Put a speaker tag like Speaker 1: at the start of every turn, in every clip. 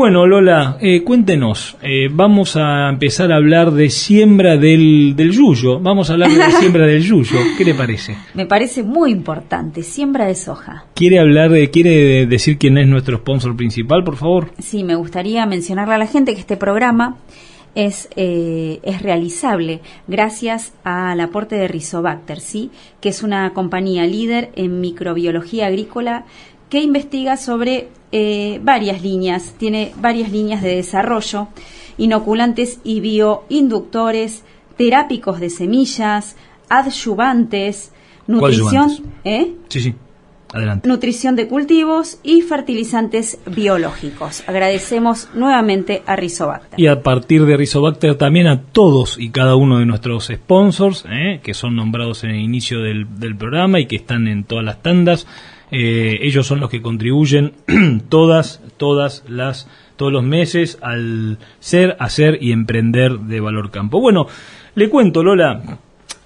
Speaker 1: Bueno, Lola, eh, cuéntenos. Eh, vamos a empezar a hablar de siembra del, del yuyo. Vamos a hablar de siembra del yuyo. ¿Qué le parece?
Speaker 2: Me parece muy importante. Siembra de soja.
Speaker 1: ¿Quiere hablar, de, quiere decir quién es nuestro sponsor principal, por favor?
Speaker 2: Sí, me gustaría mencionarle a la gente que este programa es, eh, es realizable gracias al aporte de Rizobacter, ¿sí? que es una compañía líder en microbiología agrícola que investiga sobre eh, varias líneas, tiene varias líneas de desarrollo, inoculantes y bioinductores, terápicos de semillas, adyuvantes, nutrición,
Speaker 1: ¿eh? Sí, sí. Adelante.
Speaker 2: nutrición de cultivos y fertilizantes biológicos. Agradecemos nuevamente a Rizobacter.
Speaker 1: Y a partir de Rizobacter también a todos y cada uno de nuestros sponsors, ¿eh? que son nombrados en el inicio del, del programa y que están en todas las tandas. Eh, ellos son los que contribuyen todas, todas las, todos los meses al ser, hacer y emprender de Valor Campo. Bueno, le cuento, Lola.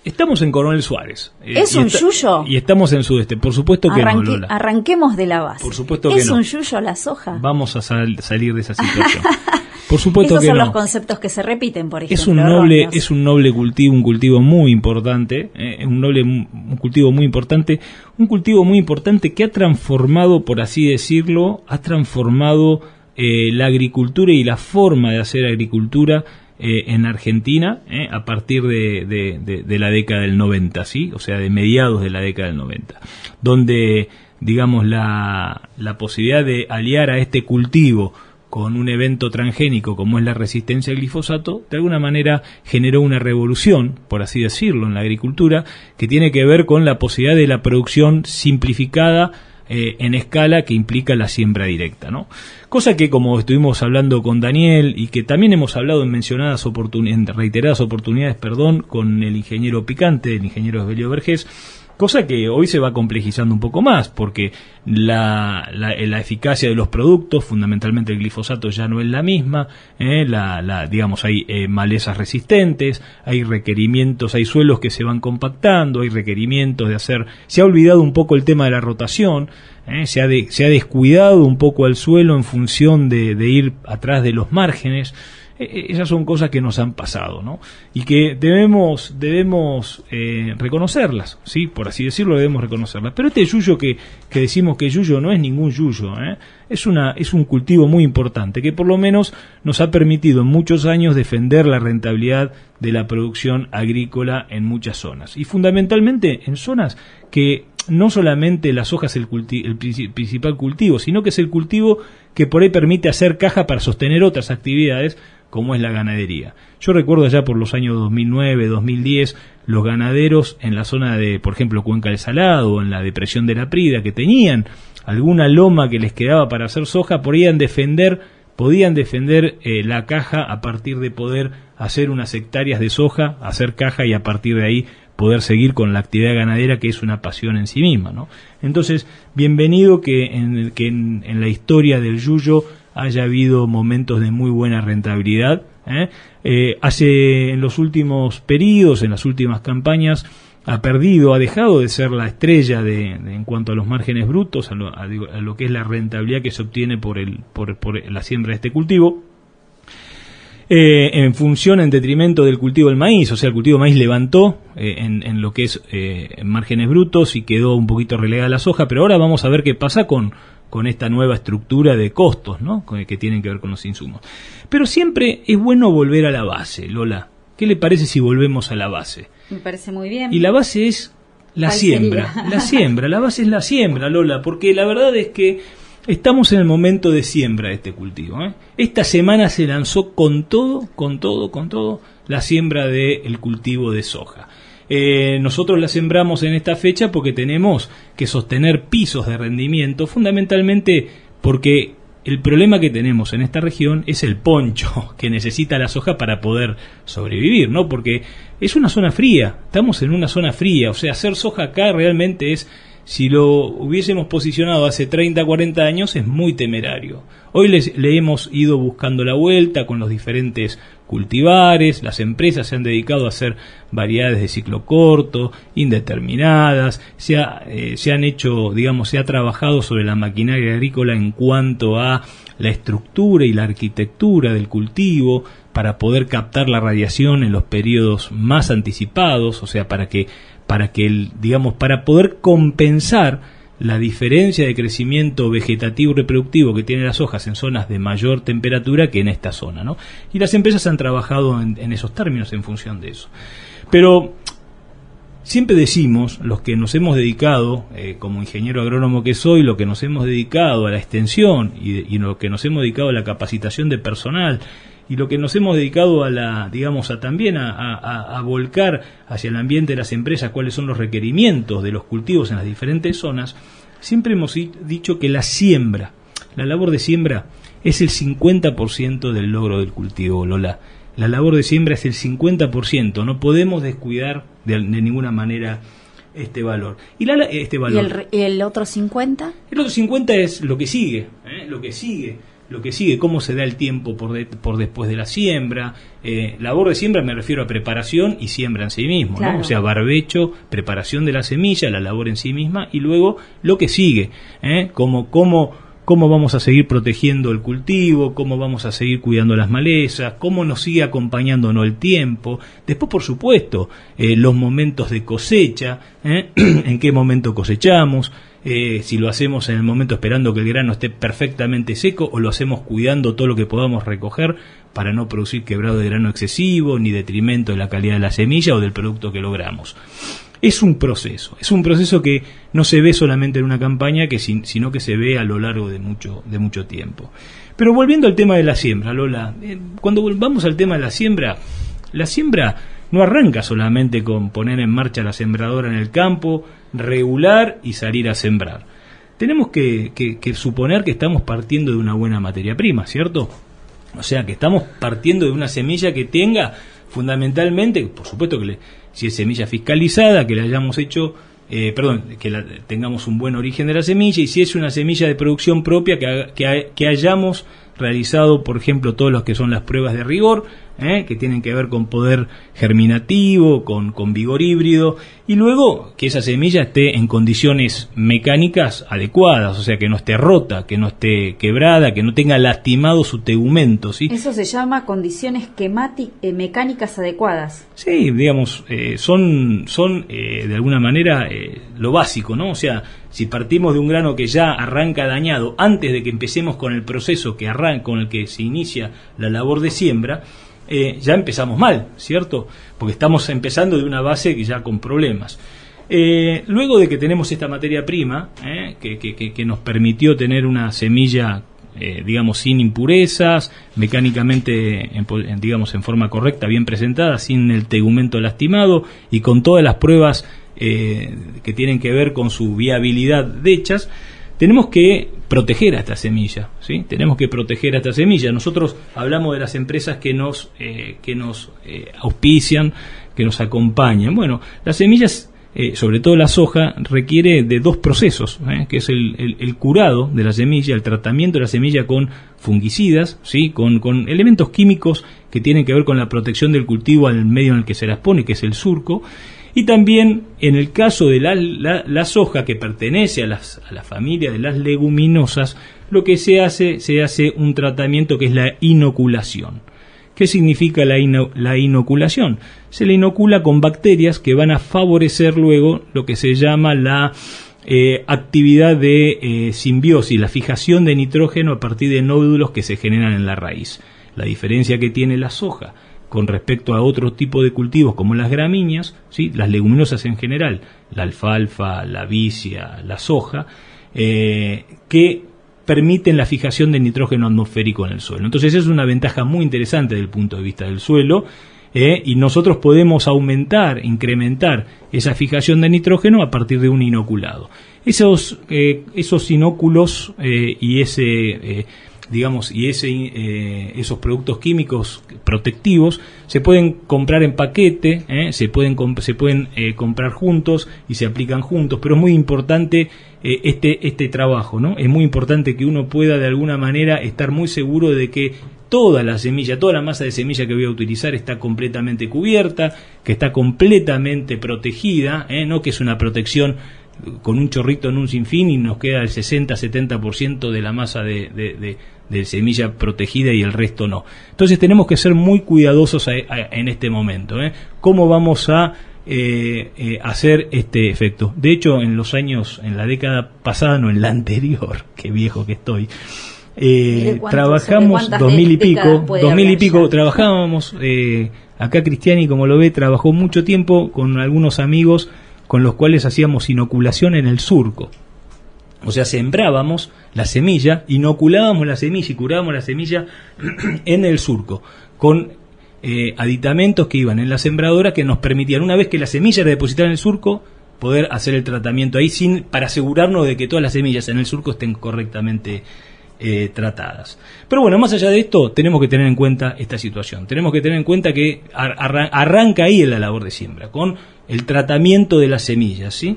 Speaker 1: Estamos en Coronel Suárez.
Speaker 2: Eh, ¿Es un yuyo?
Speaker 1: Y estamos en Sudeste. Por supuesto que no, Lola.
Speaker 2: Arranquemos de la base.
Speaker 1: Por supuesto que
Speaker 2: ¿Es
Speaker 1: no.
Speaker 2: un yuyo la soja?
Speaker 1: Vamos a salir de esa situación. Por supuesto
Speaker 2: Esos
Speaker 1: que
Speaker 2: son
Speaker 1: no.
Speaker 2: los conceptos que se repiten, por ejemplo.
Speaker 1: Es un noble, es un noble cultivo, un cultivo muy importante, eh, un noble, un cultivo muy importante, un cultivo muy importante que ha transformado, por así decirlo, ha transformado eh, la agricultura y la forma de hacer agricultura eh, en Argentina eh, a partir de, de- de- de la década del 90, ¿sí? O sea, de mediados de la década del 90, donde, digamos, la, la posibilidad de aliar a este cultivo con un evento transgénico como es la resistencia al glifosato, de alguna manera generó una revolución, por así decirlo, en la agricultura, que tiene que ver con la posibilidad de la producción simplificada eh, en escala que implica la siembra directa, ¿no? Cosa que como estuvimos hablando con Daniel y que también hemos hablado en mencionadas oportunidades, reiteradas oportunidades, perdón, con el ingeniero Picante, el ingeniero Esbelio Vergés, Cosa que hoy se va complejizando un poco más, porque la, la, la eficacia de los productos, fundamentalmente el glifosato, ya no es la misma. ¿eh? La, la, digamos, hay eh, malezas resistentes, hay requerimientos, hay suelos que se van compactando, hay requerimientos de hacer. Se ha olvidado un poco el tema de la rotación, ¿eh? se, ha de- se ha descuidado un poco al suelo en función de, de ir atrás de los márgenes. Eh, eh, esas son cosas que nos han pasado, ¿no? Y que debemos, debemos eh, reconocerlas, ¿sí? Por así decirlo, debemos reconocerlas. Pero este yuyo que, que decimos que yuyo no es ningún yuyo, ¿eh? Es, una, es un cultivo muy importante que por lo menos nos ha permitido en muchos años defender la rentabilidad de la producción agrícola en muchas zonas. Y fundamentalmente en zonas que no solamente la soja es el, el princi- principal cultivo, sino que es el cultivo que por ahí permite hacer caja para sostener otras actividades como es la ganadería. Yo recuerdo allá por los años 2009, 2010, los ganaderos en la zona de, por ejemplo, Cuenca del Salado o en la depresión de la Prida, que tenían alguna loma que les quedaba para hacer soja, podían defender, podían defender eh, la caja a partir de poder hacer unas hectáreas de soja, hacer caja y a partir de ahí poder seguir con la actividad ganadera que es una pasión en sí misma. Entonces, bienvenido que en, que en la historia del yuyo haya habido momentos de muy buena rentabilidad. ¿eh? Eh, hace en los últimos periodos, en las últimas campañas, ha perdido, ha dejado de ser la estrella de, en cuanto a los márgenes brutos, a lo, que es la rentabilidad que se obtiene por, el, por, la siembra de este cultivo. Eh, en función, en detrimento del cultivo del maíz, o sea, el cultivo del maíz levantó en, lo que es en márgenes brutos y quedó un poquito relegada la soja, pero ahora vamos a ver qué pasa con, con esta nueva estructura de costos, ¿no? Con- que tienen que ver con los insumos. Pero siempre es bueno volver a la base, Lola. ¿Qué le parece si volvemos a la base?
Speaker 2: Me parece muy bien.
Speaker 1: Y la base es la
Speaker 2: ¿Cuál
Speaker 1: siembra,
Speaker 2: sería?
Speaker 1: la siembra, la base es la siembra, Lola, porque la verdad es que estamos en el momento de siembra de este cultivo. ¿eh? Esta semana se lanzó con todo, con todo, con todo, la siembra del cultivo de soja. Eh, nosotros la sembramos en esta fecha porque tenemos que sostener pisos de rendimiento, fundamentalmente porque el problema que tenemos en esta región es el poncho que necesita la soja para poder sobrevivir, ¿no? Porque es una zona fría, estamos en una zona fría, o sea, hacer soja acá realmente es si lo hubiésemos posicionado hace 30, 40 años es muy temerario. Hoy le hemos ido buscando la vuelta con los diferentes cultivares, las empresas se han dedicado a hacer variedades de ciclo corto, indeterminadas, se, eh, se han hecho, digamos, se ha trabajado sobre la maquinaria agrícola en cuanto a la estructura y la arquitectura del cultivo para poder captar la radiación en los periodos más anticipados, o sea, para que para que el, digamos, para poder compensar la diferencia de crecimiento vegetativo y reproductivo que tienen las hojas en zonas de mayor temperatura que en esta zona, ¿no? Y las empresas han trabajado en, esos términos en función de eso. Pero siempre decimos, los que nos hemos dedicado, eh, como ingeniero agrónomo que soy, lo que nos hemos dedicado a la extensión y, y lo que nos hemos dedicado a la capacitación de personal y lo que nos hemos dedicado a la, digamos, a también a, volcar hacia el ambiente de las empresas cuáles son los requerimientos de los cultivos en las diferentes zonas, siempre hemos dicho que la siembra, la labor de siembra es el 50% del logro del cultivo, Lola. La labor de siembra es el 50%, no podemos descuidar de, ninguna manera este valor.
Speaker 2: ¿Y, este valor. ¿Y el, otro 50?
Speaker 1: El otro 50 es lo que sigue, ¿eh? lo que sigue lo que sigue, cómo se da el tiempo por, por después de la siembra. Eh, labor de siembra me refiero a preparación y siembra en sí mismo, ¿no? o sea, barbecho, preparación de la semilla, la labor en sí misma y luego lo que sigue, ¿eh? como cómo, cómo vamos a seguir protegiendo el cultivo, cómo vamos a seguir cuidando las malezas, cómo nos sigue acompañándonos el tiempo. Después, por supuesto, eh, los momentos de cosecha, en qué momento cosechamos. Eh, si lo hacemos en el momento esperando que el grano esté perfectamente seco o lo hacemos cuidando todo lo que podamos recoger para no producir quebrado de grano excesivo ni detrimento de la calidad de la semilla o del producto que logramos. Es un proceso, es un proceso que no se ve solamente en una campaña, que sino que se ve a lo largo de mucho, de mucho tiempo. Pero volviendo al tema de la siembra, Lola, eh, cuando volvamos al tema de la siembra, la siembra no arranca solamente con poner en marcha la sembradora en el campo, regular y salir a sembrar. Tenemos que, suponer que estamos partiendo de una buena materia prima, ¿cierto? O sea, que estamos partiendo de una semilla que tenga fundamentalmente, por supuesto que si es semilla fiscalizada, que le hayamos hecho, eh, perdón, que tengamos un buen origen de la semilla y si es una semilla de producción propia, que, que hayamos realizado, por ejemplo, todos los que son las pruebas de rigor, ¿eh? que tienen que ver con poder germinativo, con, con vigor híbrido, y luego que esa semilla esté en condiciones mecánicas adecuadas, o sea, que no esté rota, que no esté quebrada, que no tenga lastimado su tegumento. ¿sí?
Speaker 2: Eso se llama condiciones eh, mecánicas adecuadas.
Speaker 1: Sí, digamos, eh, son, son de alguna manera lo básico, ¿no? O sea, si partimos de un grano que ya arranca dañado antes de que empecemos con el proceso que arranca, con el que se inicia la labor de siembra, eh, ya empezamos mal, ¿cierto? Porque estamos empezando de una base que ya con problemas. Eh, luego de que tenemos esta materia prima, eh, que, nos permitió tener una semilla, digamos, sin impurezas, mecánicamente, digamos, en forma correcta, bien presentada, sin el tegumento lastimado y con todas las pruebas que tienen que ver con su viabilidad de hechas, tenemos que proteger a esta semilla, ¿sí? Tenemos que proteger a esta semilla. Nosotros hablamos de las empresas que nos, eh, que nos eh, auspician, que nos acompañan. Bueno, las semillas, eh, sobre todo la soja, requiere de dos procesos, que es el, curado de la semilla, el tratamiento de la semilla con fungicidas, ¿sí? Con, con elementos químicos que tienen que ver con la protección del cultivo al medio en el que se las pone, que es el surco, y también en el caso de la, soja que pertenece a, las, a, la familia de las leguminosas, lo que se hace, se hace un tratamiento que es la inoculación. ¿Qué significa la, la inoculación? Se le inocula con bacterias que van a favorecer luego lo que se llama la eh, actividad de eh, simbiosis, la fijación de nitrógeno a partir de nódulos que se generan en la raíz. La diferencia que tiene la soja con respecto a otro tipo de cultivos como las gramíneas, ¿sí? las leguminosas en general, la alfalfa, la vicia, la soja, eh, que permiten la fijación de nitrógeno atmosférico en el suelo. Entonces es una ventaja muy interesante desde el punto de vista del suelo eh, y nosotros podemos aumentar, incrementar esa fijación de nitrógeno a partir de un inoculado. Esos, eh, esos inóculos y ese digamos, y ese, eh, esos productos químicos protectivos se pueden comprar en paquete, ¿eh? se pueden, se pueden eh, comprar juntos y se aplican juntos, pero es muy importante este, este trabajo, ¿no? Es muy importante que uno pueda de alguna manera estar muy seguro de que toda la semilla, toda la masa de semilla que voy a utilizar está completamente cubierta, que está completamente protegida, no que es una protección con un chorrito en un sinfín y nos queda el 60-70% de la masa de, de, semilla protegida y el resto no. Entonces tenemos que ser muy cuidadosos en este momento. ¿eh? ¿Cómo vamos a eh, eh, hacer este efecto? De hecho, en los años, en la década pasada, no en la anterior, qué viejo que estoy, trabajamos dos mil y pico, dos mil y pico, trabajábamos, acá Cristiani, como lo ve, trabajó mucho tiempo con algunos amigos con los cuales hacíamos inoculación en el surco. O sea, sembrábamos la semilla, inoculábamos la semilla y curábamos la semilla en el surco, con eh, aditamentos que iban en la sembradora que nos permitían, una vez que la semilla era depositada en el surco, poder hacer el tratamiento ahí sin, para asegurarnos de que todas las semillas en el surco estén correctamente eh, tratadas. Pero bueno, más allá de esto, tenemos que tener en cuenta esta situación. Tenemos que tener en cuenta que arranca ahí la labor de siembra, con el tratamiento de las semillas, ¿sí?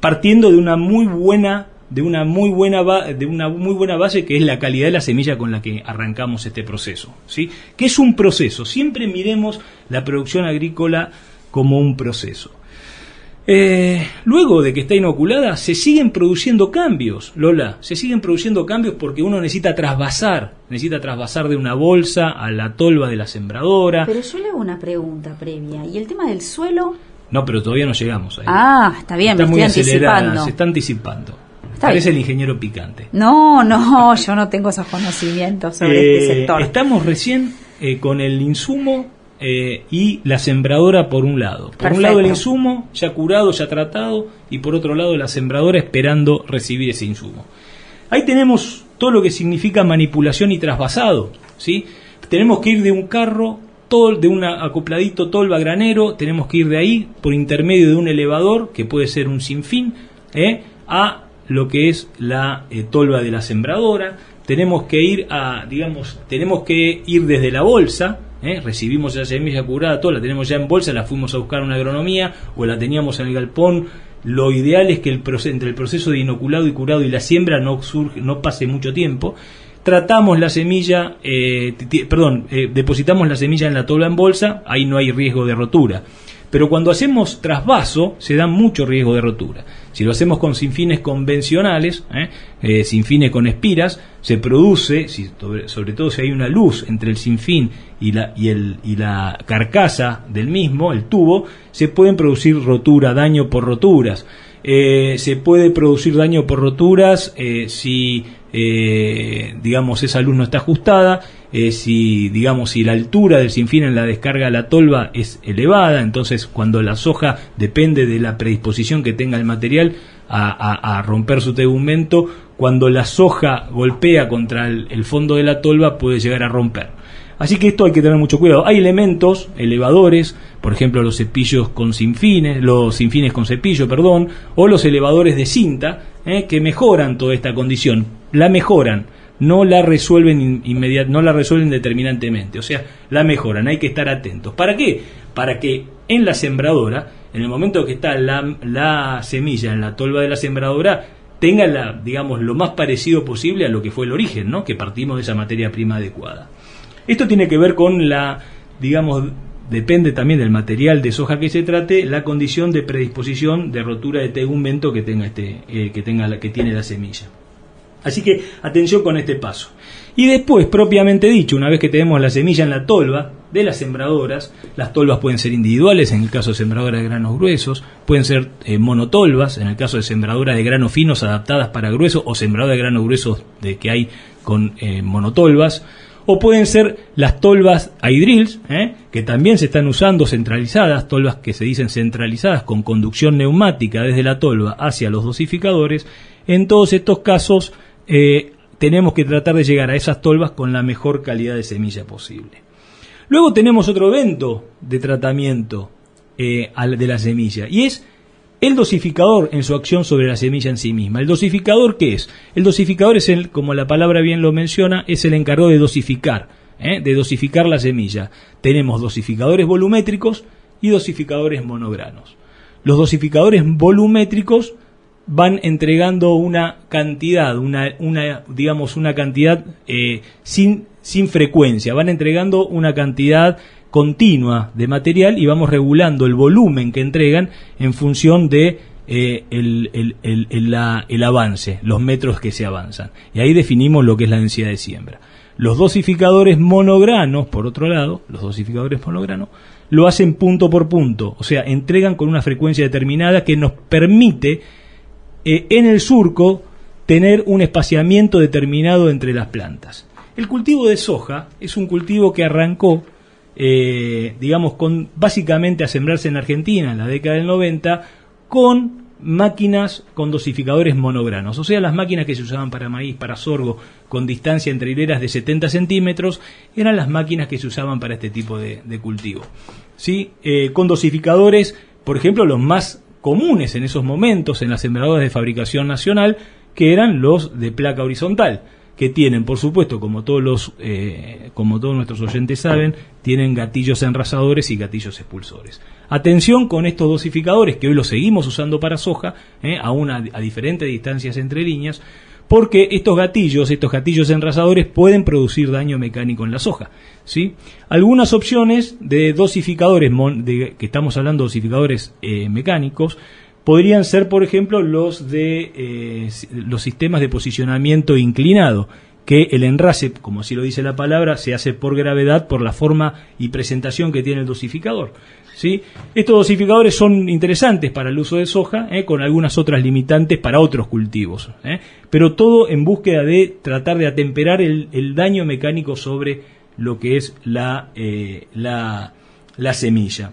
Speaker 1: partiendo de una muy buena de una muy buena de una muy buena base que es la calidad de la semilla con la que arrancamos este proceso, ¿sí? Que es un proceso, siempre miremos la producción agrícola como un proceso. Eh, luego de que está inoculada, se siguen produciendo cambios, Lola, se siguen produciendo cambios porque uno necesita trasvasar, necesita trasvasar de una bolsa a la tolva de la sembradora.
Speaker 2: Pero yo le hago una pregunta previa, ¿y el tema del suelo?
Speaker 1: No, pero todavía no llegamos ahí.
Speaker 2: Ah, está bien,
Speaker 1: está muy acelerada, se está anticipando. Parece el ingeniero picante.
Speaker 2: No, no, yo no tengo esos conocimientos sobre este eh, sector.
Speaker 1: Estamos recién eh, con el insumo eh, y la sembradora por un lado. Por un lado el insumo ya curado, ya tratado, y por otro lado la sembradora esperando recibir ese insumo. Ahí tenemos todo lo que significa manipulación y trasvasado. ¿sí? Tenemos que ir de un carro, todo, de un acopladito tolva granero, tenemos que ir de ahí por intermedio de un elevador, que puede ser un sinfín, ¿eh? a lo que es la eh, tolva de la sembradora. Tenemos que ir a, digamos, tenemos que ir desde la bolsa, ¿eh? recibimos esa semilla curada, toda la tenemos ya en bolsa, la fuimos a buscar una agronomía o la teníamos en el galpón. Lo ideal es que el entre el proceso de inoculado y curado y la siembra no, surge, no pase mucho tiempo. Tratamos la semilla, eh, perdón, eh, depositamos la semilla en la tola en bolsa, ahí no hay riesgo de rotura. Pero cuando hacemos trasvaso se da mucho riesgo de rotura. Si lo hacemos con sinfines convencionales, ¿eh? eh sinfines con espiras, se produce, sobre, todo si hay una luz entre el sinfín y la, y, el, y la carcasa del mismo, el tubo, se pueden producir rotura, daño por roturas. Eh, se puede producir daño por roturas si digamos esa luz no está ajustada, eh, si digamos si la altura del sinfín en la descarga de la tolva es elevada, entonces cuando la soja depende de la predisposición que tenga el material a, romper su tegumento, cuando la soja golpea contra el fondo de la tolva puede llegar a romper. Así que esto hay que tener mucho cuidado. Hay elementos elevadores, por ejemplo los cepillos con sinfines, los sinfines con cepillo, perdón, o los elevadores de cinta, eh, que mejoran toda esta condición. La mejoran, no la resuelven inmediat no la resuelven determinantemente, o sea, la mejoran, hay que estar atentos. ¿Para qué? Para que en la sembradora, en el momento que está la, la semilla en la tolva de la sembradora, tenga la, digamos, lo más parecido posible a lo que fue el origen, ¿no? Que partimos de esa materia prima adecuada. Esto tiene que ver con la, digamos, depende también del material de soja que se trate, la condición de predisposición de rotura de tegumento que tenga este, eh, que tenga la, que tiene la semilla. Así que atención con este paso. Y después, propiamente dicho, una vez que tenemos la semilla en la tolva de las sembradoras, las tolvas pueden ser individuales, en el caso de sembradoras de granos gruesos, pueden ser eh, monotolvas, en el caso de sembradoras de granos finos adaptadas para gruesos, o sembradoras de granos gruesos de que hay con eh, monotolvas, o pueden ser las tolvas hydrills, ¿eh? que también se están usando centralizadas, tolvas que se dicen centralizadas con conducción neumática desde la tolva hacia los dosificadores. En todos estos casos eh, tenemos que tratar de llegar a esas tolvas con la mejor calidad de semilla posible. Luego tenemos otro evento de tratamiento eh, de la semilla y es el dosificador en su acción sobre la semilla en sí misma. ¿El dosificador qué es? El dosificador es el, como la palabra bien lo menciona, es el encargado de dosificar, ¿eh? de dosificar la semilla. Tenemos dosificadores volumétricos y dosificadores monogranos. Los dosificadores volumétricos van entregando una cantidad, una, digamos, una cantidad eh, sin, sin frecuencia, van entregando una cantidad continua de material y vamos regulando el volumen que entregan en función de eh, el, el, el, el, avance, los metros que se avanzan. Y ahí definimos lo que es la densidad de siembra. Los dosificadores monogranos, por otro lado, los dosificadores monogranos, lo hacen punto por punto, o sea, entregan con una frecuencia determinada que nos permite eh, en el surco tener un espaciamiento determinado entre las plantas. El cultivo de soja es un cultivo que arrancó, eh, digamos, con básicamente a sembrarse en Argentina en la década del 90 con máquinas con dosificadores monogranos, o sea, las máquinas que se usaban para maíz, para sorgo, con distancia entre hileras de 70 centímetros, eran las máquinas que se usaban para este tipo de, cultivo. ¿Sí? Eh, con dosificadores, por ejemplo, los más comunes en esos momentos en las sembradoras de fabricación nacional, que eran los de placa horizontal, que tienen, por supuesto, como todos los, eh, como todos nuestros oyentes saben, tienen gatillos enrasadores y gatillos expulsores. Atención con estos dosificadores que hoy los seguimos usando para soja, eh, a diferentes distancias entre líneas, porque estos gatillos, estos gatillos enrasadores pueden producir daño mecánico en la soja. ¿sí? Algunas opciones de dosificadores, de, que estamos hablando de dosificadores eh, mecánicos, podrían ser, por ejemplo, los de eh, los sistemas de posicionamiento inclinado, que el enrase, como así lo dice la palabra, se hace por gravedad por la forma y presentación que tiene el dosificador. ¿sí? Estos dosificadores son interesantes para el uso de soja, ¿eh? con algunas otras limitantes para otros cultivos, ¿eh? pero todo en búsqueda de tratar de atemperar el, daño mecánico sobre lo que es la, eh, la, la semilla.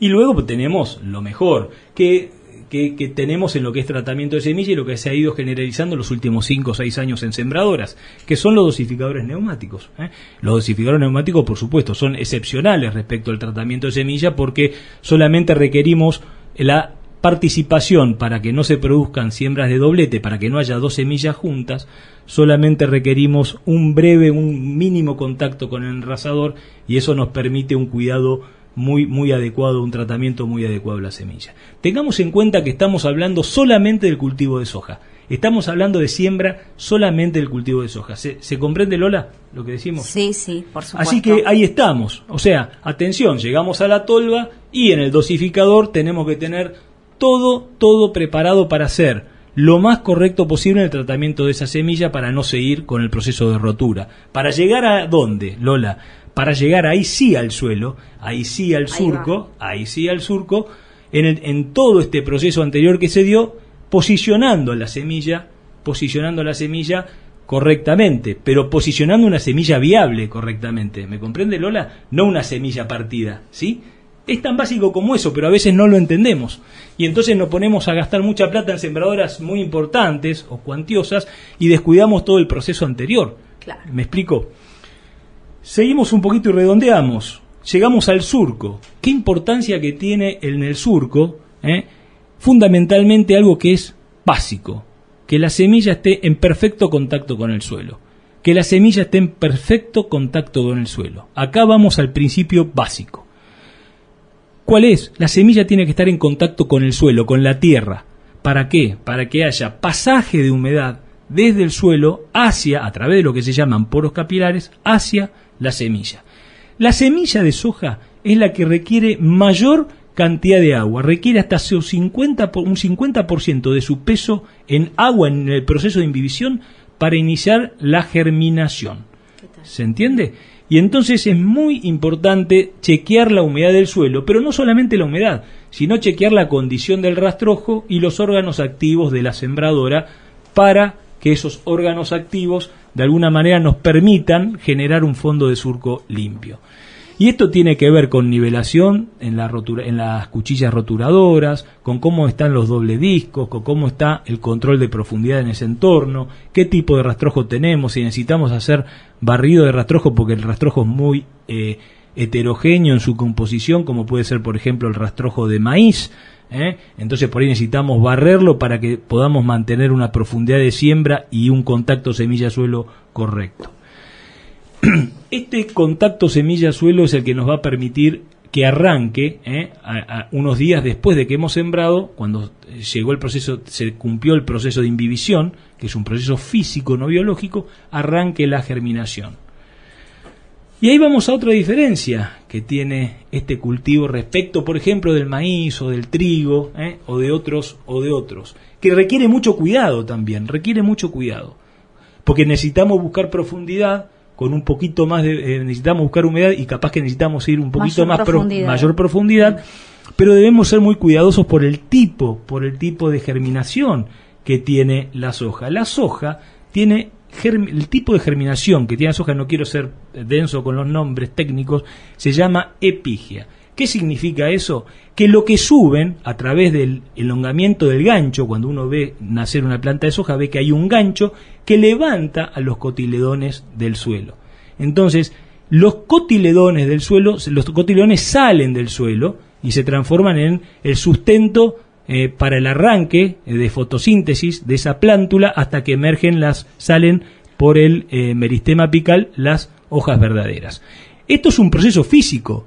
Speaker 1: Y luego tenemos lo mejor, que que, tenemos en lo que es tratamiento de semilla y lo que se ha ido generalizando en los últimos 5 o 6 años en sembradoras, que son los dosificadores neumáticos. ¿eh? Los dosificadores neumáticos, por supuesto, son excepcionales respecto al tratamiento de semilla porque solamente requerimos la participación para que no se produzcan siembras de doblete, para que no haya dos semillas juntas, solamente requerimos un breve, un mínimo contacto con el enrasador y eso nos permite un cuidado muy, muy adecuado, un tratamiento muy adecuado a la semilla. Tengamos en cuenta que estamos hablando solamente del cultivo de soja. Estamos hablando de siembra solamente del cultivo de soja. ¿Se, ¿Se, comprende, Lola, lo que decimos?
Speaker 2: Sí, sí, por supuesto.
Speaker 1: Así que ahí estamos. O sea, atención, llegamos a la tolva y en el dosificador tenemos que tener todo, todo preparado para hacer lo más correcto posible en el tratamiento de esa semilla para no seguir con el proceso de rotura. ¿Para llegar a dónde, Lola? Para llegar ahí sí al suelo, ahí sí al surco, ahí, sí al surco, en, en todo este proceso anterior que se dio, posicionando la semilla, posicionando la semilla correctamente, pero posicionando una semilla viable correctamente. ¿Me comprende Lola? No una semilla partida, ¿sí? Es tan básico como eso, pero a veces no lo entendemos. Y entonces nos ponemos a gastar mucha plata en sembradoras muy importantes o cuantiosas y descuidamos todo el proceso anterior.
Speaker 2: Claro.
Speaker 1: ¿Me explico? Seguimos un poquito y redondeamos. Llegamos al surco. ¿Qué importancia que tiene en el surco? Eh? Fundamentalmente algo que es básico. Que la semilla esté en perfecto contacto con el suelo. Que la semilla esté en perfecto contacto con el suelo. Acá vamos al principio básico. ¿Cuál es? La semilla tiene que estar en contacto con el suelo, con la tierra. ¿Para qué? Para que haya pasaje de humedad desde el suelo hacia, a través de lo que se llaman poros capilares, hacia la semilla. La semilla de soja es la que requiere mayor cantidad de agua, requiere hasta un 50%, de su peso en agua en el proceso de imbibición para iniciar la germinación. ¿Se entiende? Y entonces es muy importante chequear la humedad del suelo, pero no solamente la humedad, sino chequear la condición del rastrojo y los órganos activos de la sembradora para que esos órganos activos de alguna manera nos permitan generar un fondo de surco limpio. Y esto tiene que ver con nivelación en, la en las cuchillas roturadoras, con cómo están los doble discos, con cómo está el control de profundidad en ese entorno, qué tipo de rastrojo tenemos, si necesitamos hacer barrido de rastrojo porque el rastrojo es muy eh, heterogéneo en su composición, como puede ser por ejemplo el rastrojo de maíz, ¿eh? entonces por ahí necesitamos barrerlo para que podamos mantener una profundidad de siembra y un contacto semilla-suelo correcto. Este contacto semilla-suelo es el que nos va a permitir que arranque ¿eh? unos días después de que hemos sembrado, cuando llegó el proceso, se cumplió el proceso de imbibición, que es un proceso físico no biológico, arranque la germinación. Y ahí vamos a otra diferencia que tiene este cultivo respecto, por ejemplo, del maíz o del trigo ¿eh? o de otros o de otros, que requiere mucho cuidado también, requiere mucho cuidado, porque necesitamos buscar profundidad con un poquito más de eh, necesitamos buscar humedad y capaz que necesitamos ir un poquito más mayor profundidad, pero debemos ser muy cuidadosos por el tipo, por el tipo de germinación que tiene la soja. La soja tiene el tipo de germinación que tiene la soja, no quiero ser denso con los nombres técnicos, se llama epigia. ¿Qué significa eso? Que lo que suben a través del elongamiento del gancho, cuando uno ve nacer una planta de soja, ve que hay un gancho que levanta a los cotiledones del suelo. Entonces, los cotiledones del suelo, los cotiledones salen del suelo y se transforman en el sustento eh, para el arranque eh, de fotosíntesis de esa plántula hasta que emergen las, salen por el eh, meristema apical las hojas verdaderas. Esto es un proceso físico.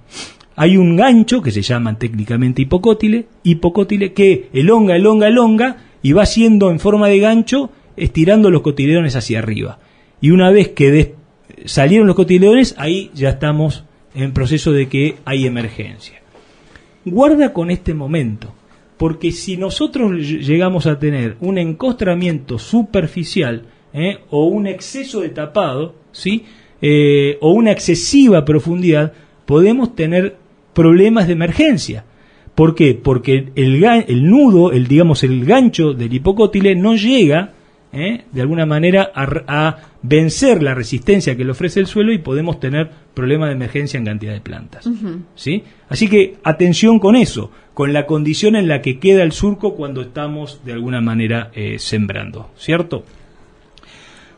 Speaker 1: Hay un gancho que se llama técnicamente hipocótile, hipocótile que elonga, elonga, elonga y va siendo en forma de gancho estirando los cotiledones hacia arriba. Y una vez que salieron los cotiledones, ahí ya estamos en proceso de que hay emergencia. Guarda con este momento porque si nosotros llegamos a tener un encostramiento superficial ¿eh? o un exceso de tapado, ¿sí? Eh, o una excesiva profundidad, podemos tener problemas de emergencia. ¿Por qué? Porque el, el nudo, el digamos el gancho del hipocótile no llega ¿eh? de alguna manera a, vencer la resistencia que le ofrece el suelo y podemos tener problemas de emergencia en cantidad de plantas. ¿sí? Así que atención con eso, con la condición en la que queda el surco cuando estamos de alguna manera eh, sembrando, ¿cierto?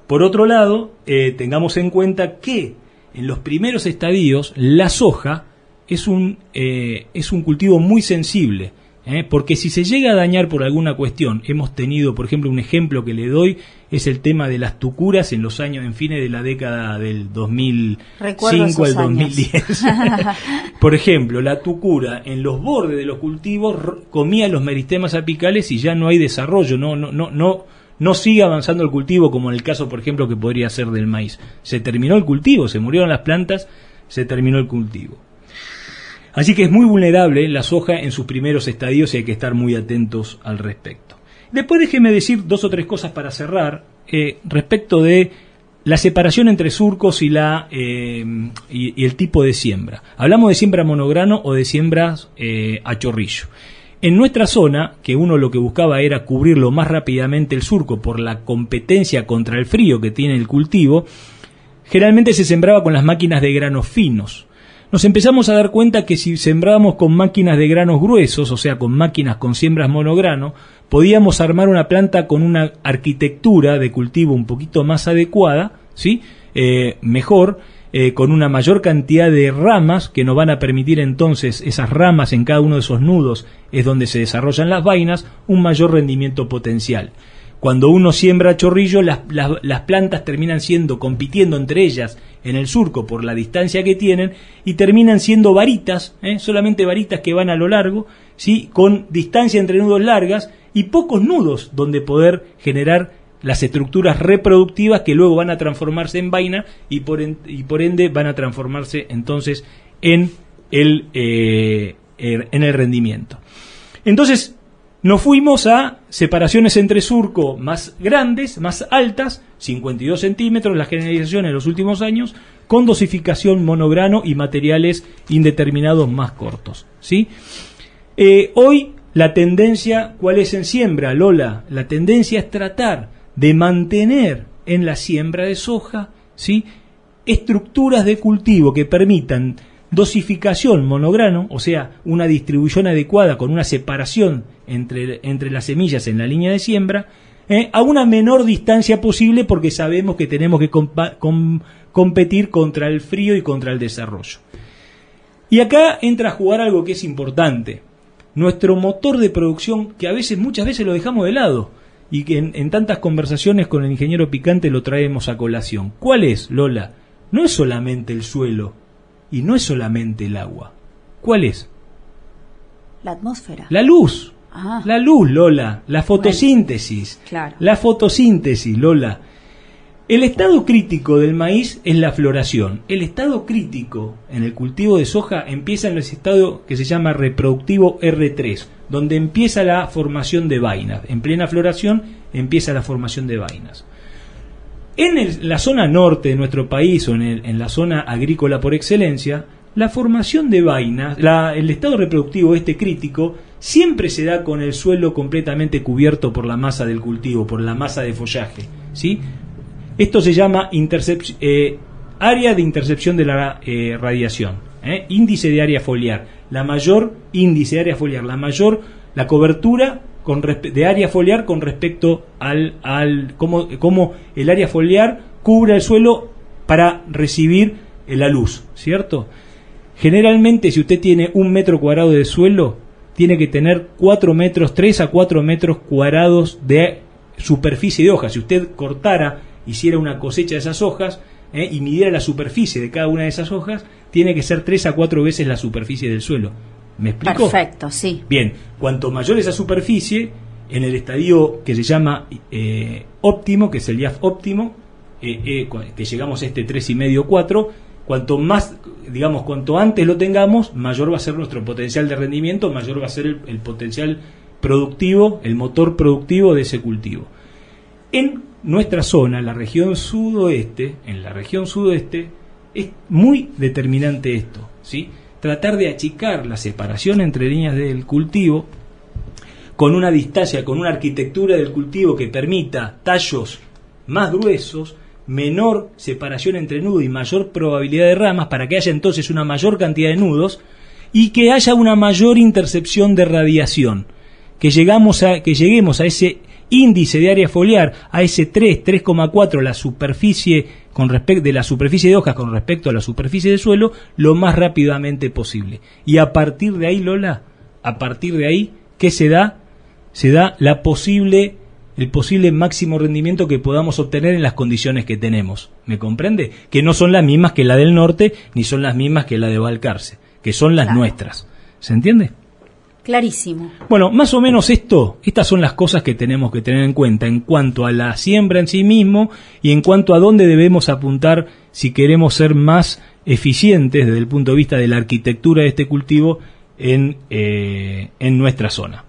Speaker 1: Por otro lado, eh, tengamos en cuenta que en los primeros estadios la soja es un, es un cultivo muy sensible ¿eh? porque si se llega a dañar por alguna cuestión, hemos tenido, por ejemplo, un ejemplo que le doy es el tema de las tucuras en los años, en fines de la década del 2005 al 2010. por ejemplo, la tucura en los bordes de los cultivos comía los meristemas apicales y ya no hay desarrollo, no, no, no, no, no sigue avanzando el cultivo como en el caso, por ejemplo, que podría ser del maíz. Se terminó el cultivo, se murieron las plantas, se terminó el cultivo. Así que es muy vulnerable la soja en sus primeros estadios y hay que estar muy atentos al respecto. Después déjeme decir dos o tres cosas para cerrar eh, respecto de la separación entre surcos y, la, eh, y, el tipo de siembra. Hablamos de siembra monograno o de siembras eh, a chorrillo. En nuestra zona, que uno lo que buscaba era cubrirlo más rápidamente el surco por la competencia contra el frío que tiene el cultivo, generalmente se sembraba con las máquinas de granos finos nos empezamos a dar cuenta que si sembrábamos con máquinas de granos gruesos, o sea, con máquinas con siembras monograno, podíamos armar una planta con una arquitectura de cultivo un poquito más adecuada, ¿sí? Eh, mejor, eh, con una mayor cantidad de ramas que nos van a permitir entonces esas ramas en cada uno de esos nudos es donde se desarrollan las vainas, un mayor rendimiento potencial. Cuando uno siembra chorrillo, las, plantas terminan siendo, compitiendo entre ellas en el surco por la distancia que tienen y terminan siendo varitas, ¿eh? solamente varitas que van a lo largo, ¿sí? con distancia entre nudos largas y pocos nudos donde poder generar las estructuras reproductivas que luego van a transformarse en vaina y por, y por ende van a transformarse entonces en el, eh, er, en el rendimiento. Entonces, nos fuimos a separaciones entre surco más grandes, más altas, 52 centímetros, la generalización en los últimos años, con dosificación monograno y materiales indeterminados más cortos. ¿sí? Eh, hoy la tendencia, ¿cuál es en siembra, Lola? La tendencia es tratar de mantener en la siembra de soja ¿sí? estructuras de cultivo que permitan dosificación monograno, o sea, una distribución adecuada con una separación entre, entre las semillas en la línea de siembra, eh, a una menor distancia posible porque sabemos que tenemos que competir contra el frío y contra el desarrollo. Y acá entra a jugar algo que es importante. nuestro motor de producción que a veces, muchas veces lo dejamos de lado y que en, tantas conversaciones con el ingeniero Picante lo traemos a colación. ¿Cuál es, Lola? No es solamente el suelo y no es solamente el agua. ¿Cuál es?
Speaker 2: La atmósfera.
Speaker 1: La luz. Ah. La luz, Lola. La fotosíntesis.
Speaker 2: claro.
Speaker 1: La fotosíntesis, Lola. El estado crítico del maíz es la floración. El estado crítico en el cultivo de soja empieza en el estado que se llama reproductivo R3, donde empieza la formación de vainas. En plena floración empieza la formación de vainas. En la zona norte de nuestro país o en, la zona agrícola por excelencia, la formación de vainas, el estado reproductivo este crítico, siempre se da con el suelo completamente cubierto por la masa del cultivo, por la masa de follaje. Esto se llama eh, área de intercepción de la eh, radiación, ¿eh? índice de área foliar. La mayor índice de área foliar, la mayor, la cobertura de área foliar con respecto al, al cómo, el área foliar cubre el suelo para recibir la luz, ¿cierto? Generalmente, si usted tiene un metro cuadrado de suelo, tiene que tener 4 metros, 3 a 4 metros cuadrados de superficie de hoja. Si usted cortara hiciera una cosecha de esas hojas ¿eh? y midiera la superficie de cada una de esas hojas, tiene que ser tres a cuatro veces la superficie del suelo. ¿Me explico?
Speaker 2: Perfecto, sí.
Speaker 1: Bien, cuanto mayor esa superficie, en el estadio que se llama eh, óptimo, que es el IAF óptimo, eh, que llegamos a este y medio 4, cuanto más, digamos, cuanto antes lo tengamos, mayor va a ser nuestro potencial de rendimiento, mayor va a ser el potencial productivo, el motor productivo de ese cultivo. En nuestra zona, la región sudoeste, en la región sudoeste, es muy determinante esto, ¿sí? Tratar de achicar la separación entre líneas del cultivo con una distancia, con una arquitectura del cultivo que permita tallos más gruesos, menor separación entre nudos y mayor probabilidad de ramas para que haya entonces una mayor cantidad de nudos y que haya una mayor intercepción de radiación, que llegamos a que lleguemos a ese índice de área foliar a ese 3, 3,4 la superficie con respecto de la superficie de hojas con respecto a la superficie de suelo lo más rápidamente posible. Y a partir de ahí, Lola, a partir de ahí, ¿qué se da? Se da la posible el posible máximo rendimiento que podamos obtener en las condiciones que tenemos. ¿Me comprende? Que no son las mismas que la del norte, ni son las mismas que la de Valcarce, que son las nuestras. ¿Se entiende?
Speaker 2: Clarísimo.
Speaker 1: Bueno, más o menos esto, estas son las cosas que tenemos que tener en cuenta en cuanto a la siembra en sí mismo y en cuanto a dónde debemos apuntar si queremos ser más eficientes desde el punto de vista de la arquitectura de este cultivo en, eh, en nuestra zona.